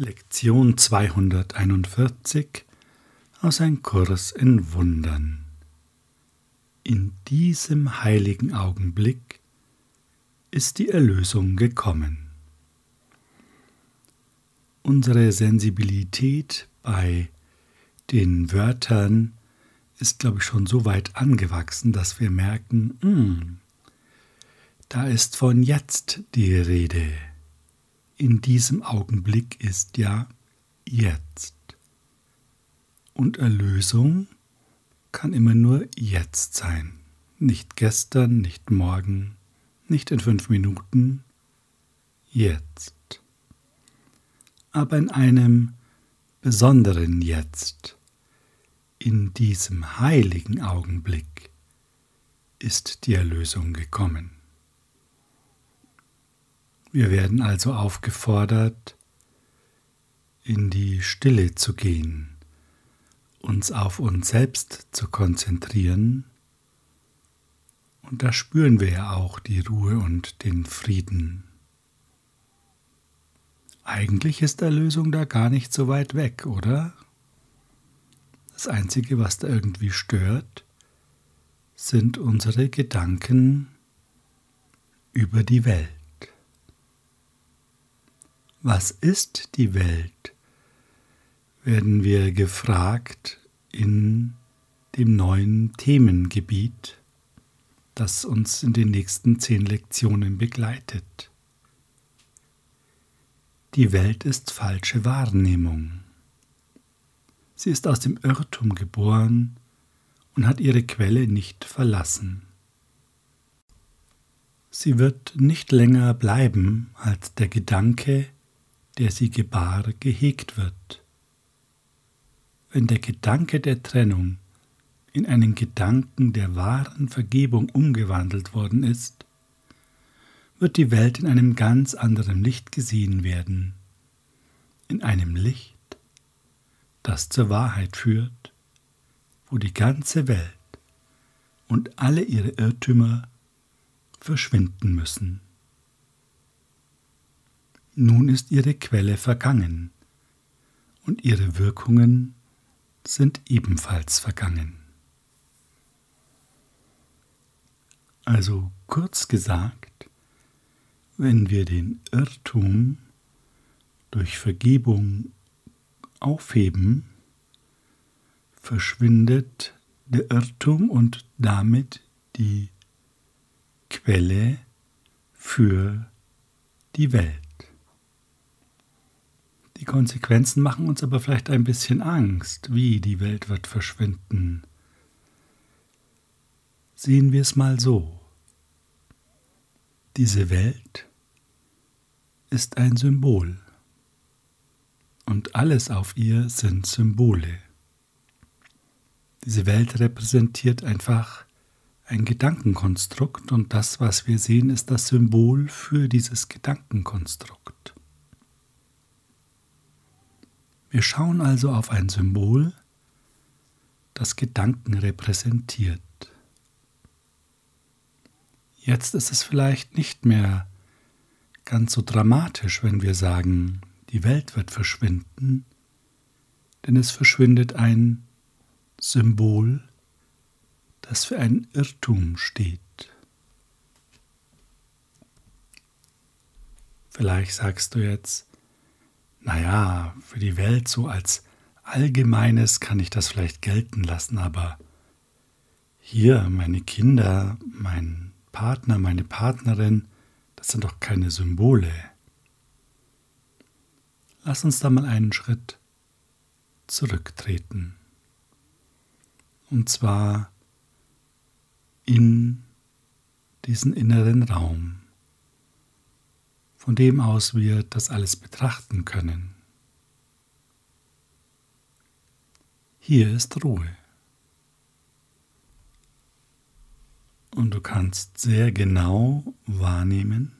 Lektion 241 aus Ein Kurs in Wundern. In diesem heiligen Augenblick ist die Erlösung gekommen. Unsere Sensibilität bei den Wörtern ist, glaube ich, schon so weit angewachsen, dass wir merken, mh, hm, da ist von jetzt die Rede in diesem Augenblick ist ja jetzt. Und Erlösung kann immer nur jetzt sein. Nicht gestern, nicht morgen, nicht in fünf Minuten, jetzt. Aber in einem besonderen Jetzt, in diesem heiligen Augenblick, ist die Erlösung gekommen. Wir werden also aufgefordert, in die Stille zu gehen, uns auf uns selbst zu konzentrieren, und da spüren wir ja auch die Ruhe und den Frieden. Eigentlich ist Erlösung da gar nicht so weit weg, oder? Das Einzige, was da irgendwie stört, sind unsere Gedanken über die Welt. Was ist die Welt? werden wir gefragt in dem neuen Themengebiet, das uns in den nächsten zehn Lektionen begleitet. Die Welt ist falsche Wahrnehmung. Sie ist aus dem Irrtum geboren und hat ihre Quelle nicht verlassen. Sie wird nicht länger bleiben als der Gedanke, der sie gebar, gehegt wird. Wenn der Gedanke der Trennung in einen Gedanken der wahren Vergebung umgewandelt worden ist, wird die Welt in einem ganz anderen Licht gesehen werden, in einem Licht, das zur Wahrheit führt, wo die ganze Welt und alle ihre Irrtümer verschwinden müssen. Nun ist ihre Quelle vergangen und ihre Wirkungen sind ebenfalls vergangen. Also kurz gesagt, wenn wir den Irrtum durch Vergebung aufheben, verschwindet der Irrtum und damit die Quelle für die Welt. Konsequenzen machen uns aber vielleicht ein bisschen Angst, wie die Welt wird verschwinden. Sehen wir es mal so. Diese Welt ist ein Symbol und alles auf ihr sind Symbole. Diese Welt repräsentiert einfach ein Gedankenkonstrukt und das, was wir sehen, ist das Symbol für dieses Gedankenkonstrukt. Wir schauen also auf ein Symbol, das Gedanken repräsentiert. Jetzt ist es vielleicht nicht mehr ganz so dramatisch, wenn wir sagen, die Welt wird verschwinden, denn es verschwindet ein Symbol, das für ein Irrtum steht. Vielleicht sagst du jetzt, naja, für die Welt so als Allgemeines kann ich das vielleicht gelten lassen, aber hier meine Kinder, mein Partner, meine Partnerin, das sind doch keine Symbole. Lass uns da mal einen Schritt zurücktreten. Und zwar in diesen inneren Raum von dem aus wir das alles betrachten können. Hier ist Ruhe. Und du kannst sehr genau wahrnehmen,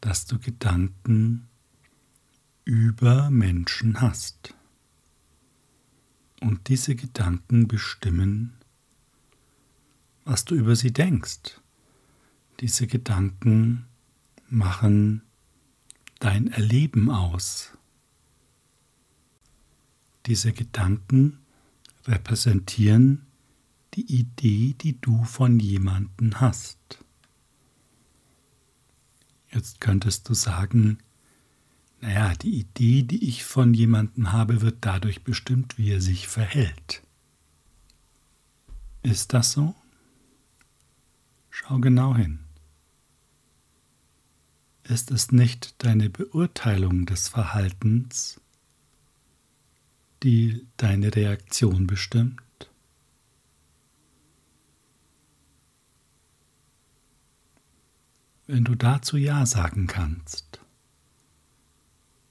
dass du Gedanken über Menschen hast. Und diese Gedanken bestimmen, was du über sie denkst. Diese Gedanken machen dein Erleben aus. Diese Gedanken repräsentieren die Idee, die du von jemandem hast. Jetzt könntest du sagen, naja, die Idee, die ich von jemandem habe, wird dadurch bestimmt, wie er sich verhält. Ist das so? Schau genau hin. Ist es nicht deine Beurteilung des Verhaltens, die deine Reaktion bestimmt? Wenn du dazu Ja sagen kannst,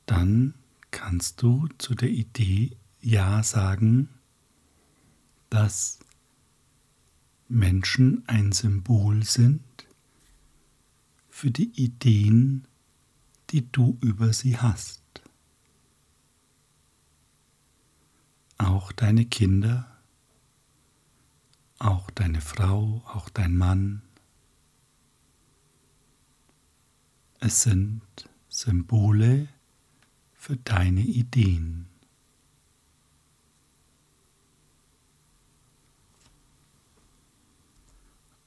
dann kannst du zu der Idee Ja sagen, dass Menschen ein Symbol sind für die Ideen, die du über sie hast. Auch deine Kinder, auch deine Frau, auch dein Mann. Es sind Symbole für deine Ideen.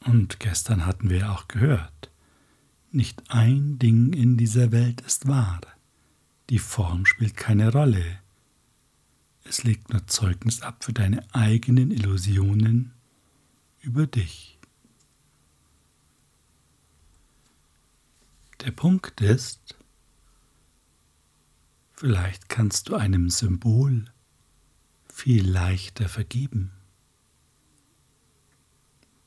Und gestern hatten wir auch gehört, nicht ein Ding in dieser Welt ist wahr. Die Form spielt keine Rolle. Es legt nur Zeugnis ab für deine eigenen Illusionen über dich. Der Punkt ist, vielleicht kannst du einem Symbol viel leichter vergeben.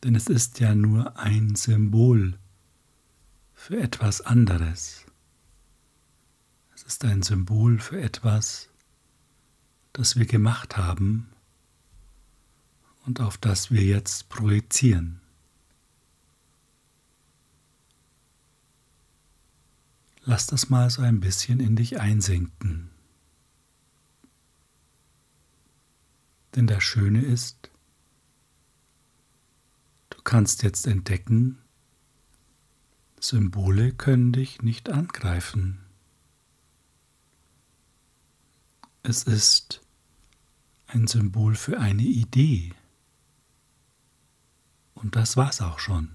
Denn es ist ja nur ein Symbol für etwas anderes. Es ist ein Symbol für etwas, das wir gemacht haben und auf das wir jetzt projizieren. Lass das mal so ein bisschen in dich einsinken. Denn das Schöne ist, kannst jetzt entdecken, Symbole können dich nicht angreifen. Es ist ein Symbol für eine Idee. Und das war's auch schon.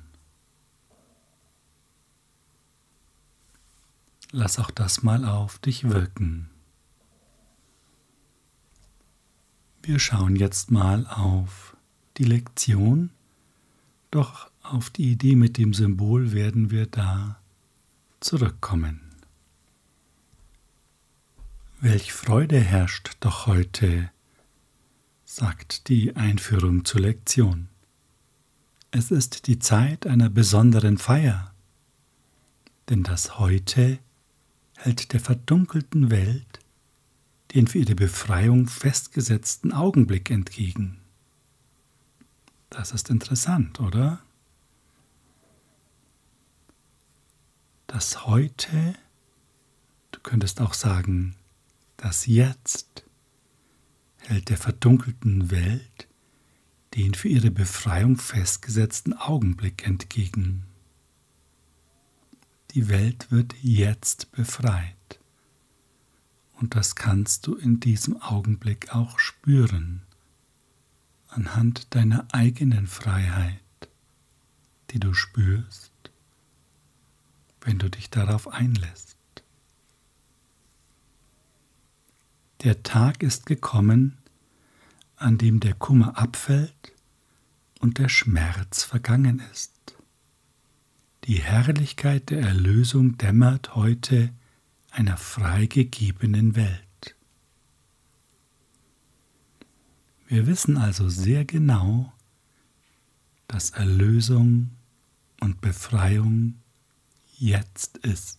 Lass auch das mal auf dich wirken. Wir schauen jetzt mal auf die Lektion doch auf die Idee mit dem Symbol werden wir da zurückkommen. Welch Freude herrscht doch heute, sagt die Einführung zur Lektion. Es ist die Zeit einer besonderen Feier, denn das Heute hält der verdunkelten Welt den für ihre Befreiung festgesetzten Augenblick entgegen. Das ist interessant, oder? Das Heute, du könntest auch sagen, das Jetzt hält der verdunkelten Welt den für ihre Befreiung festgesetzten Augenblick entgegen. Die Welt wird jetzt befreit. Und das kannst du in diesem Augenblick auch spüren anhand deiner eigenen Freiheit, die du spürst, wenn du dich darauf einlässt. Der Tag ist gekommen, an dem der Kummer abfällt und der Schmerz vergangen ist. Die Herrlichkeit der Erlösung dämmert heute einer freigegebenen Welt. Wir wissen also sehr genau, dass Erlösung und Befreiung jetzt ist.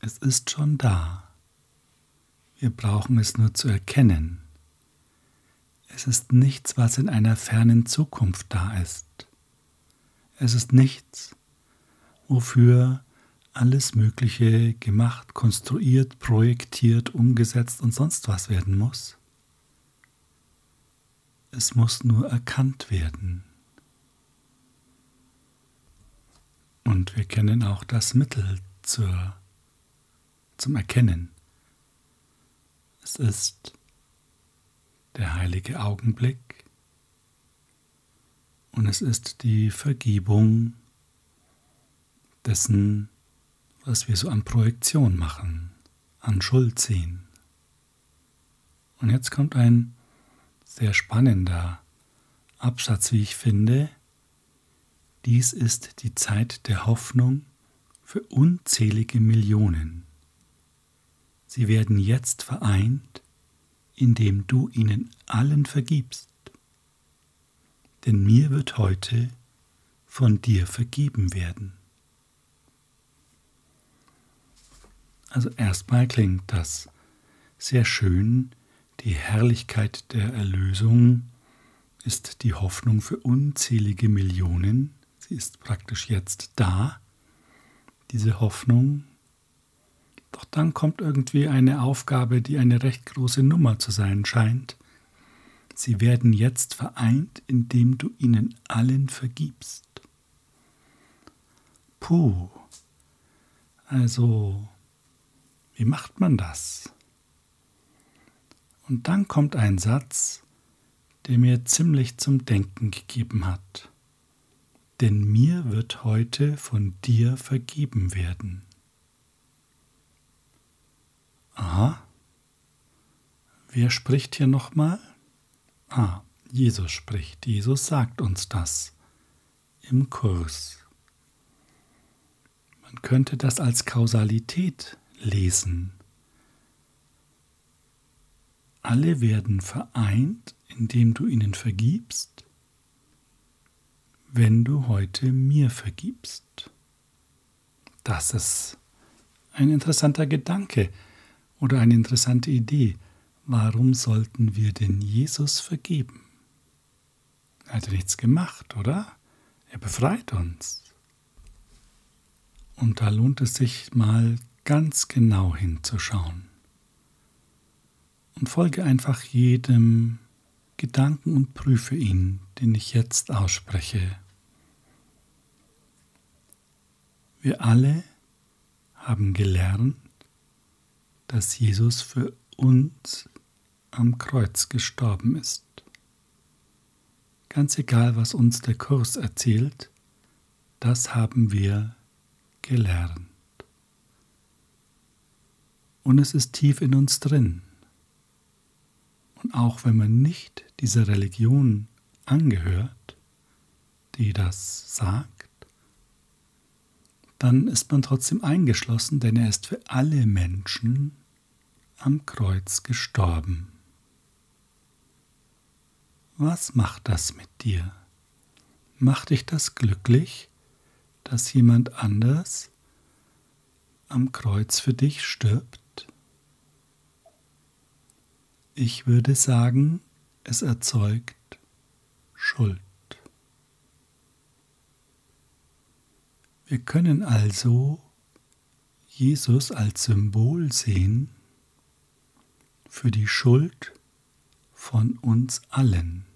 Es ist schon da. Wir brauchen es nur zu erkennen. Es ist nichts, was in einer fernen Zukunft da ist. Es ist nichts, wofür alles Mögliche gemacht, konstruiert, projektiert, umgesetzt und sonst was werden muss. Es muss nur erkannt werden. Und wir kennen auch das Mittel zur zum Erkennen. Es ist der heilige Augenblick und es ist die Vergebung dessen, was wir so an Projektion machen, an Schuld sehen. Und jetzt kommt ein sehr spannender Absatz, wie ich finde. Dies ist die Zeit der Hoffnung für unzählige Millionen. Sie werden jetzt vereint, indem du ihnen allen vergibst. Denn mir wird heute von dir vergeben werden. Also erstmal klingt das sehr schön. Die Herrlichkeit der Erlösung ist die Hoffnung für unzählige Millionen. Sie ist praktisch jetzt da, diese Hoffnung. Doch dann kommt irgendwie eine Aufgabe, die eine recht große Nummer zu sein scheint. Sie werden jetzt vereint, indem du ihnen allen vergibst. Puh. Also, wie macht man das? Und dann kommt ein Satz, der mir ziemlich zum Denken gegeben hat. Denn mir wird heute von dir vergeben werden. Aha. Wer spricht hier nochmal? Ah, Jesus spricht. Jesus sagt uns das im Kurs. Man könnte das als Kausalität lesen. Alle werden vereint, indem du ihnen vergibst, wenn du heute mir vergibst. Das ist ein interessanter Gedanke oder eine interessante Idee. Warum sollten wir denn Jesus vergeben? Er hat nichts gemacht, oder? Er befreit uns. Und da lohnt es sich mal ganz genau hinzuschauen und folge einfach jedem Gedanken und prüfe ihn, den ich jetzt ausspreche. Wir alle haben gelernt, dass Jesus für uns am Kreuz gestorben ist. Ganz egal, was uns der Kurs erzählt, das haben wir gelernt. Und es ist tief in uns drin. Und auch wenn man nicht dieser Religion angehört, die das sagt, dann ist man trotzdem eingeschlossen, denn er ist für alle Menschen am Kreuz gestorben. Was macht das mit dir? Macht dich das glücklich, dass jemand anders am Kreuz für dich stirbt? Ich würde sagen, es erzeugt Schuld. Wir können also Jesus als Symbol sehen für die Schuld von uns allen,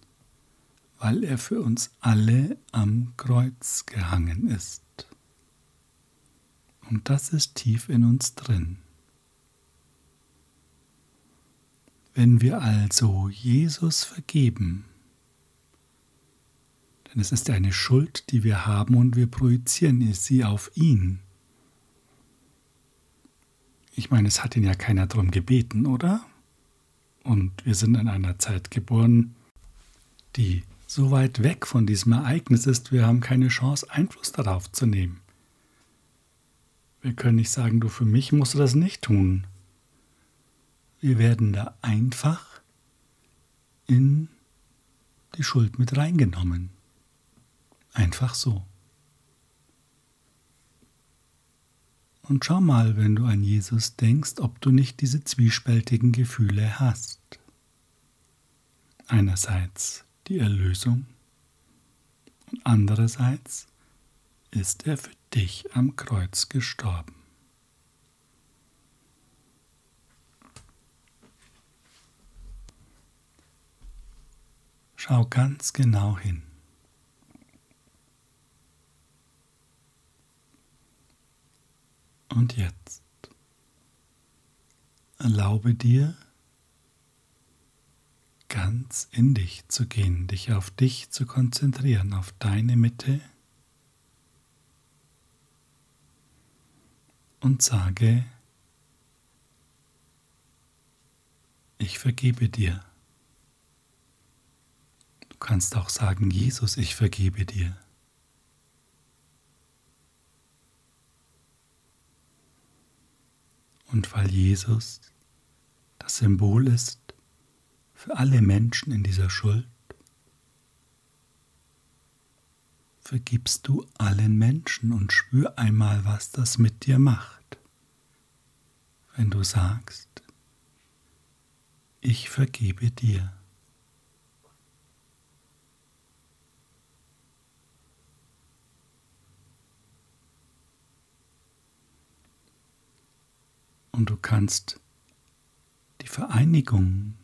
weil er für uns alle am Kreuz gehangen ist. Und das ist tief in uns drin. Wenn wir also Jesus vergeben, denn es ist eine Schuld, die wir haben und wir projizieren sie auf ihn. Ich meine, es hat ihn ja keiner darum gebeten, oder? Und wir sind in einer Zeit geboren, die so weit weg von diesem Ereignis ist, wir haben keine Chance, Einfluss darauf zu nehmen. Wir können nicht sagen, du für mich musst du das nicht tun. Wir werden da einfach in die Schuld mit reingenommen. Einfach so. Und schau mal, wenn du an Jesus denkst, ob du nicht diese zwiespältigen Gefühle hast. Einerseits die Erlösung und andererseits ist er für dich am Kreuz gestorben. Schau ganz genau hin. Und jetzt. Erlaube dir, ganz in dich zu gehen, dich auf dich zu konzentrieren, auf deine Mitte und sage, ich vergebe dir. Du kannst auch sagen, Jesus, ich vergebe dir. Und weil Jesus das Symbol ist für alle Menschen in dieser Schuld, vergibst du allen Menschen und spür einmal, was das mit dir macht, wenn du sagst, ich vergebe dir. Und du kannst die Vereinigung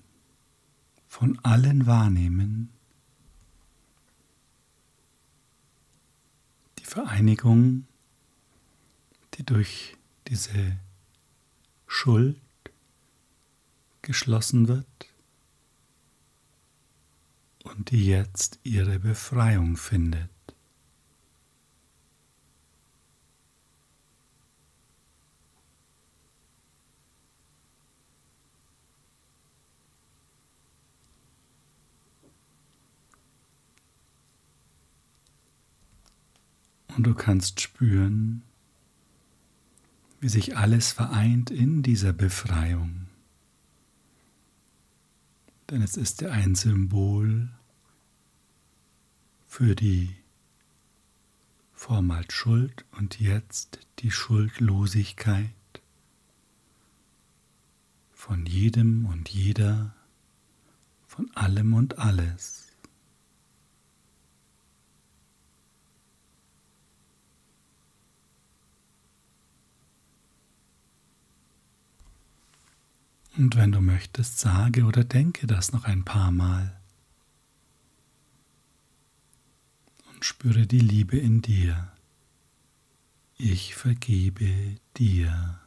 von allen wahrnehmen, die Vereinigung, die durch diese Schuld geschlossen wird und die jetzt ihre Befreiung findet. Und du kannst spüren, wie sich alles vereint in dieser Befreiung. Denn es ist ja ein Symbol für die vormals Schuld und jetzt die Schuldlosigkeit von jedem und jeder, von allem und alles. Und wenn du möchtest, sage oder denke das noch ein paar Mal. Und spüre die Liebe in dir. Ich vergebe dir.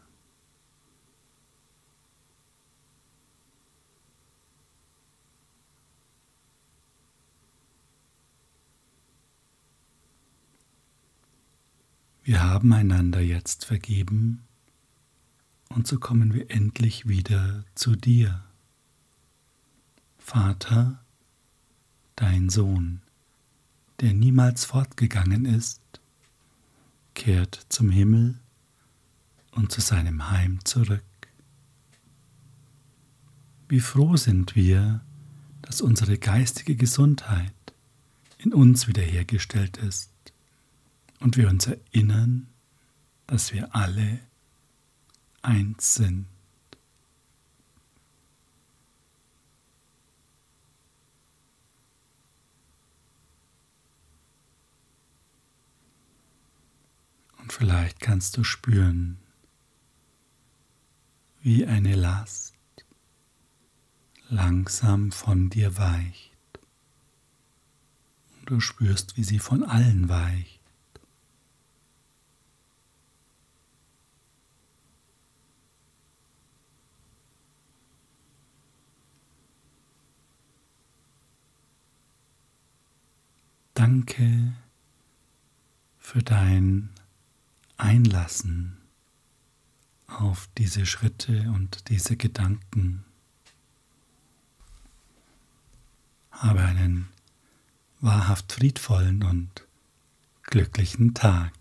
Wir haben einander jetzt vergeben und so kommen wir endlich wieder zu dir. Vater, dein Sohn, der niemals fortgegangen ist, kehrt zum Himmel und zu seinem Heim zurück. Wie froh sind wir, dass unsere geistige Gesundheit in uns wiederhergestellt ist und wir uns erinnern, dass wir alle eins sind. Und vielleicht kannst du spüren, wie eine Last langsam von dir weicht. Und du spürst, wie sie von allen weicht. Danke für dein Einlassen auf diese Schritte und diese Gedanken. Habe einen wahrhaft friedvollen und glücklichen Tag.